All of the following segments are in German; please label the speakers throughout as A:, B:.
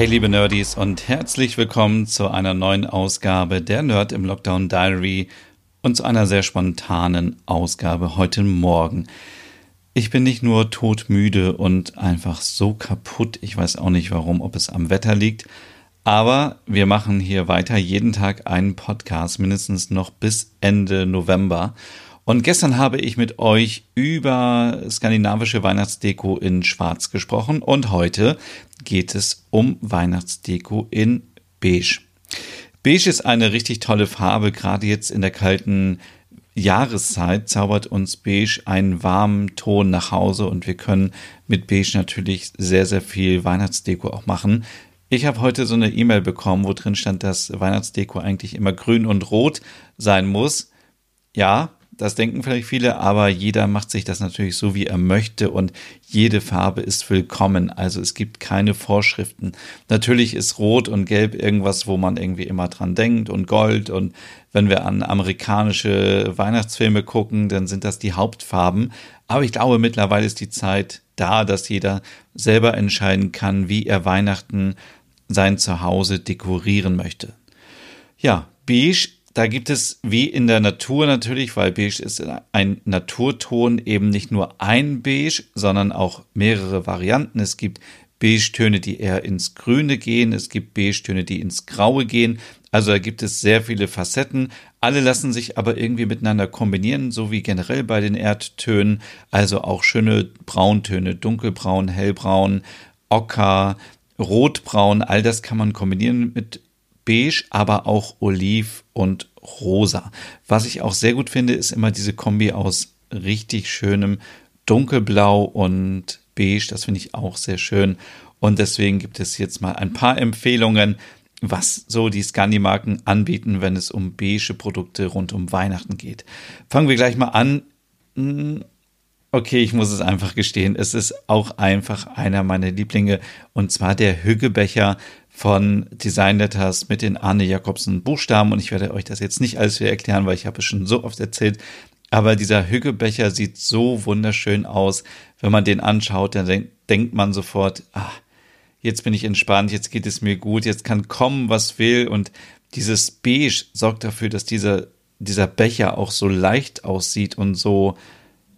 A: Hey liebe Nerdies und herzlich willkommen zu einer neuen Ausgabe der Nerd im Lockdown Diary und zu einer sehr spontanen Ausgabe heute Morgen. Ich bin nicht nur todmüde und einfach so kaputt, ich weiß auch nicht warum, ob es am Wetter liegt, aber wir machen hier weiter jeden Tag einen Podcast, mindestens noch bis Ende November. Und gestern habe ich mit euch über skandinavische Weihnachtsdeko in Schwarz gesprochen und heute geht es um Weihnachtsdeko in Beige. Beige ist eine richtig tolle Farbe, gerade jetzt in der kalten Jahreszeit zaubert uns Beige einen warmen Ton nach Hause und wir können mit Beige natürlich sehr, sehr viel Weihnachtsdeko auch machen. Ich habe heute so eine E-Mail bekommen, wo drin stand, dass Weihnachtsdeko eigentlich immer grün und rot sein muss. Ja, das denken vielleicht viele, aber jeder macht sich das natürlich so, wie er möchte und jede Farbe ist willkommen. Also es gibt keine Vorschriften. Natürlich ist Rot und Gelb irgendwas, wo man irgendwie immer dran denkt und Gold und wenn wir an amerikanische Weihnachtsfilme gucken, dann sind das die Hauptfarben. Aber ich glaube, mittlerweile ist die Zeit da, dass jeder selber entscheiden kann, wie er Weihnachten sein Zuhause dekorieren möchte. Ja, beige da gibt es wie in der Natur natürlich, weil beige ist ein Naturton, eben nicht nur ein beige, sondern auch mehrere Varianten. Es gibt Beige-Töne, die eher ins Grüne gehen. Es gibt Beige-Töne, die ins Graue gehen. Also da gibt es sehr viele Facetten. Alle lassen sich aber irgendwie miteinander kombinieren, so wie generell bei den Erdtönen. Also auch schöne Brauntöne, dunkelbraun, hellbraun, ocker, rotbraun. All das kann man kombinieren mit beige, aber auch oliv und rosa. Was ich auch sehr gut finde, ist immer diese Kombi aus richtig schönem dunkelblau und beige. Das finde ich auch sehr schön. Und deswegen gibt es jetzt mal ein paar Empfehlungen, was so die Scandi-Marken anbieten, wenn es um beige Produkte rund um Weihnachten geht. Fangen wir gleich mal an. Hm, okay, ich muss es einfach gestehen. Es ist auch einfach einer meiner Lieblinge und zwar der Hüggebecher von Design Letters mit den Arne Jakobsen Buchstaben und ich werde euch das jetzt nicht alles wieder erklären, weil ich habe es schon so oft erzählt. Aber dieser Hüggebecher sieht so wunderschön aus. Wenn man den anschaut, dann denk, denkt man sofort, ah, jetzt bin ich entspannt, jetzt geht es mir gut, jetzt kann kommen, was will. Und dieses Beige sorgt dafür, dass dieser, dieser Becher auch so leicht aussieht und so,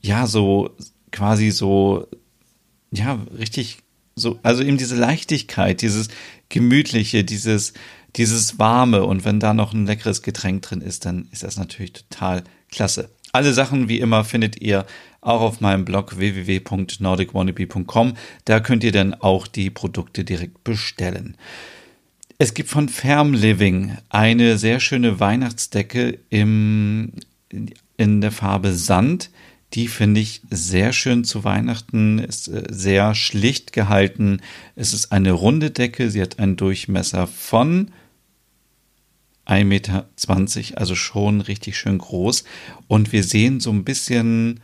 A: ja, so quasi so, ja, richtig so, also eben diese Leichtigkeit, dieses Gemütliche, dieses, dieses Warme und wenn da noch ein leckeres Getränk drin ist, dann ist das natürlich total klasse. Alle Sachen wie immer findet ihr auch auf meinem Blog www.nordicwannabe.com. Da könnt ihr dann auch die Produkte direkt bestellen. Es gibt von Ferm Living eine sehr schöne Weihnachtsdecke im, in der Farbe Sand. Die finde ich sehr schön zu Weihnachten, ist äh, sehr schlicht gehalten. Es ist eine runde Decke, sie hat einen Durchmesser von 1,20 Meter, also schon richtig schön groß. Und wir sehen so ein bisschen,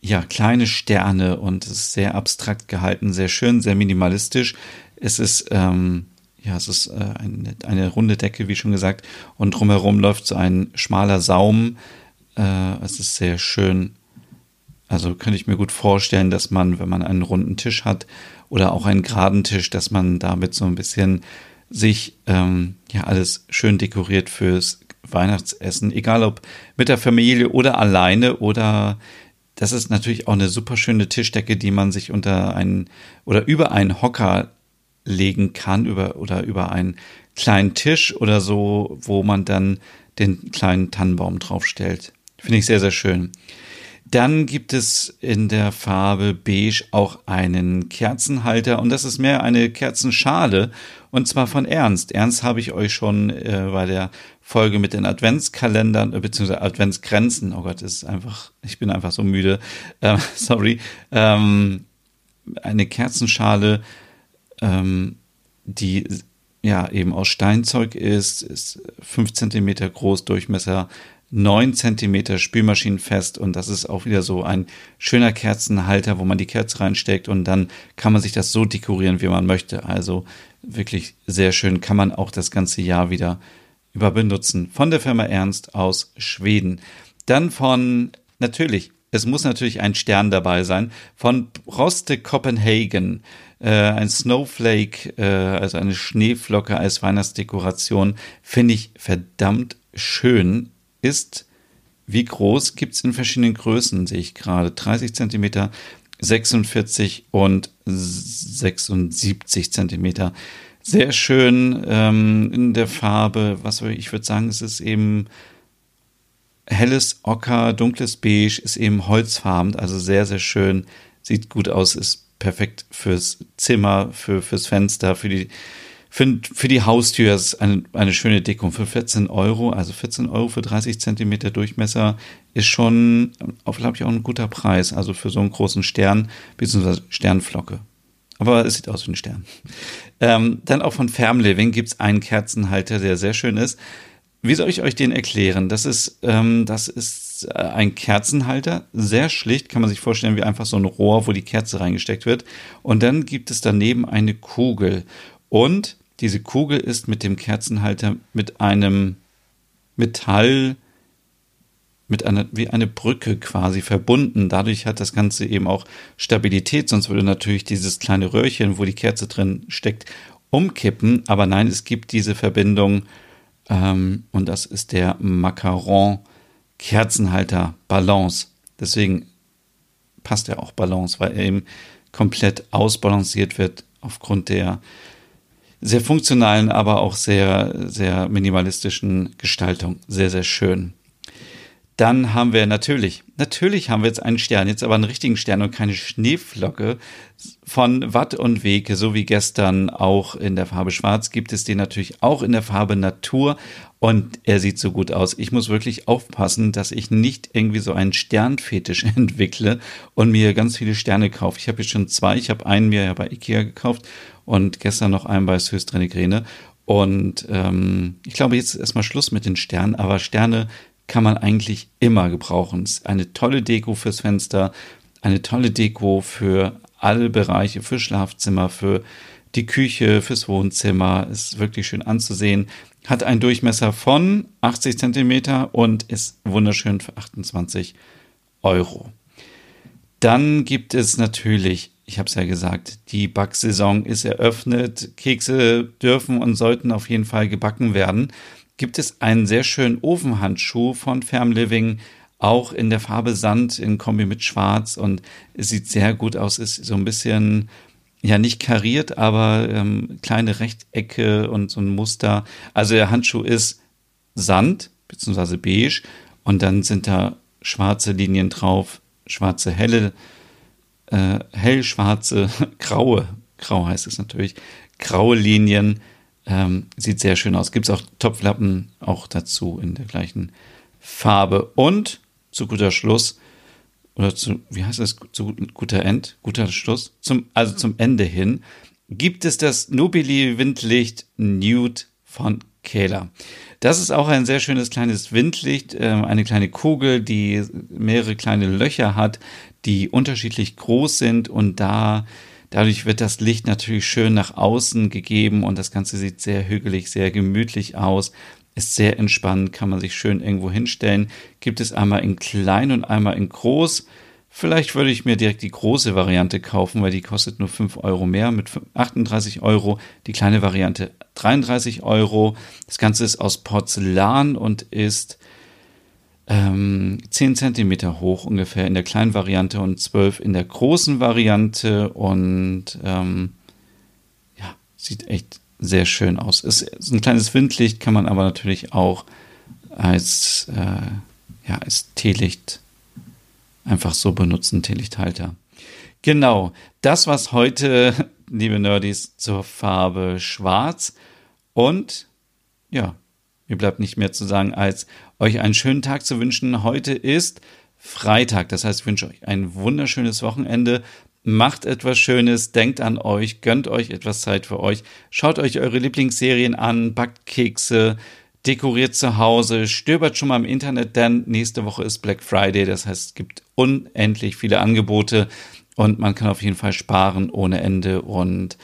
A: ja, kleine Sterne und es ist sehr abstrakt gehalten, sehr schön, sehr minimalistisch. Es ist, ähm, ja, es ist äh, eine, eine runde Decke, wie schon gesagt, und drumherum läuft so ein schmaler Saum. Äh, es ist sehr schön also könnte ich mir gut vorstellen, dass man, wenn man einen runden Tisch hat oder auch einen geraden Tisch, dass man damit so ein bisschen sich ähm, ja alles schön dekoriert fürs Weihnachtsessen, egal ob mit der Familie oder alleine oder das ist natürlich auch eine super schöne Tischdecke, die man sich unter einen oder über einen Hocker legen kann über oder über einen kleinen Tisch oder so, wo man dann den kleinen Tannenbaum draufstellt. Finde ich sehr, sehr schön. Dann gibt es in der Farbe Beige auch einen Kerzenhalter und das ist mehr eine Kerzenschale und zwar von Ernst. Ernst habe ich euch schon äh, bei der Folge mit den Adventskalendern äh, bzw. Adventsgrenzen. Oh Gott, ist einfach, ich bin einfach so müde. Äh, sorry. Ähm, eine Kerzenschale, ähm, die ja eben aus Steinzeug ist, ist 5 cm groß, Durchmesser 9 cm spülmaschinenfest und das ist auch wieder so ein schöner Kerzenhalter, wo man die Kerze reinsteckt und dann kann man sich das so dekorieren, wie man möchte. Also wirklich sehr schön, kann man auch das ganze Jahr wieder über benutzen. Von der Firma Ernst aus Schweden. Dann von, natürlich, es muss natürlich ein Stern dabei sein, von Roste Copenhagen. Äh, ein Snowflake, äh, also eine Schneeflocke als Weihnachtsdekoration, finde ich verdammt schön ist, wie groß gibt es in verschiedenen Größen, sehe ich gerade. 30 Zentimeter, 46 und 76 Zentimeter. Sehr schön ähm, in der Farbe. Was ich würde sagen, es ist eben helles Ocker, dunkles Beige, ist eben holzfarben, also sehr, sehr schön. Sieht gut aus, ist perfekt fürs Zimmer, für, fürs Fenster, für die für, für die Haustür ist eine, eine schöne Deckung für 14 Euro. Also 14 Euro für 30 Zentimeter Durchmesser ist schon, glaube ich, auch ein guter Preis. Also für so einen großen Stern, beziehungsweise Sternflocke. Aber es sieht aus wie ein Stern. Ähm, dann auch von Living gibt es einen Kerzenhalter, der sehr schön ist. Wie soll ich euch den erklären? Das ist, ähm, das ist äh, ein Kerzenhalter, sehr schlicht, kann man sich vorstellen wie einfach so ein Rohr, wo die Kerze reingesteckt wird. Und dann gibt es daneben eine Kugel. Und diese Kugel ist mit dem Kerzenhalter mit einem Metall, mit einer, wie eine Brücke quasi verbunden. Dadurch hat das Ganze eben auch Stabilität, sonst würde natürlich dieses kleine Röhrchen, wo die Kerze drin steckt, umkippen. Aber nein, es gibt diese Verbindung ähm, und das ist der Macaron Kerzenhalter Balance. Deswegen passt er auch Balance, weil er eben komplett ausbalanciert wird aufgrund der sehr funktionalen, aber auch sehr, sehr minimalistischen Gestaltung. Sehr, sehr schön. Dann haben wir natürlich, natürlich haben wir jetzt einen Stern, jetzt aber einen richtigen Stern und keine Schneeflocke. Von Watt und Wege, so wie gestern auch in der Farbe Schwarz, gibt es den natürlich auch in der Farbe Natur und er sieht so gut aus. Ich muss wirklich aufpassen, dass ich nicht irgendwie so einen Sternfetisch entwickle und mir ganz viele Sterne kaufe. Ich habe jetzt schon zwei, ich habe einen mir ja bei Ikea gekauft und gestern noch einen bei Süß Grene. Und ähm, ich glaube, jetzt ist erstmal Schluss mit den Sternen, aber Sterne kann man eigentlich immer gebrauchen. Es ist eine tolle Deko fürs Fenster, eine tolle Deko für alle Bereiche, für Schlafzimmer, für die Küche, fürs Wohnzimmer. Ist wirklich schön anzusehen. Hat einen Durchmesser von 80 Zentimeter und ist wunderschön für 28 Euro. Dann gibt es natürlich ich habe es ja gesagt, die Backsaison ist eröffnet. Kekse dürfen und sollten auf jeden Fall gebacken werden. Gibt es einen sehr schönen Ofenhandschuh von Farm Living, auch in der Farbe Sand in Kombi mit Schwarz und es sieht sehr gut aus. Ist so ein bisschen ja nicht kariert, aber ähm, kleine Rechtecke und so ein Muster. Also der Handschuh ist Sand beziehungsweise beige und dann sind da schwarze Linien drauf, schwarze helle äh, hellschwarze, graue, grau heißt es natürlich, graue Linien. Ähm, sieht sehr schön aus. Gibt es auch Topflappen auch dazu in der gleichen Farbe. Und zu guter Schluss, oder zu, wie heißt das, zu guter End, guter Schluss, zum, also zum Ende hin, gibt es das Nobili Windlicht Nude von Kehler. Das ist auch ein sehr schönes kleines Windlicht, äh, eine kleine Kugel, die mehrere kleine Löcher hat, die unterschiedlich groß sind und da dadurch wird das Licht natürlich schön nach außen gegeben und das Ganze sieht sehr hügelig, sehr gemütlich aus. Ist sehr entspannt, kann man sich schön irgendwo hinstellen. Gibt es einmal in klein und einmal in groß. Vielleicht würde ich mir direkt die große Variante kaufen, weil die kostet nur 5 Euro mehr mit 38 Euro. Die kleine Variante 33 Euro. Das Ganze ist aus Porzellan und ist ähm, 10 Zentimeter hoch ungefähr in der kleinen Variante und 12 in der großen Variante und ähm, ja, sieht echt sehr schön aus. Ist, ist ein kleines Windlicht, kann man aber natürlich auch als, äh, ja, als Teelicht einfach so benutzen, Teelichthalter. Genau, das was heute, liebe Nerdies, zur Farbe Schwarz und ja, mir bleibt nicht mehr zu sagen, als euch einen schönen Tag zu wünschen. Heute ist Freitag, das heißt, ich wünsche euch ein wunderschönes Wochenende. Macht etwas Schönes, denkt an euch, gönnt euch etwas Zeit für euch, schaut euch eure Lieblingsserien an, backt Kekse, dekoriert zu Hause, stöbert schon mal im Internet, denn nächste Woche ist Black Friday, das heißt, es gibt unendlich viele Angebote und man kann auf jeden Fall sparen ohne Ende und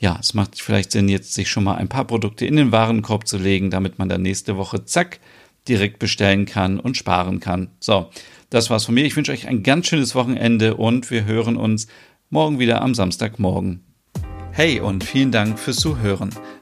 A: ja, es macht vielleicht Sinn, jetzt sich schon mal ein paar Produkte in den Warenkorb zu legen, damit man dann nächste Woche zack direkt bestellen kann und sparen kann. So, das war's von mir. Ich wünsche euch ein ganz schönes Wochenende und wir hören uns morgen wieder am Samstagmorgen. Hey und vielen Dank fürs Zuhören.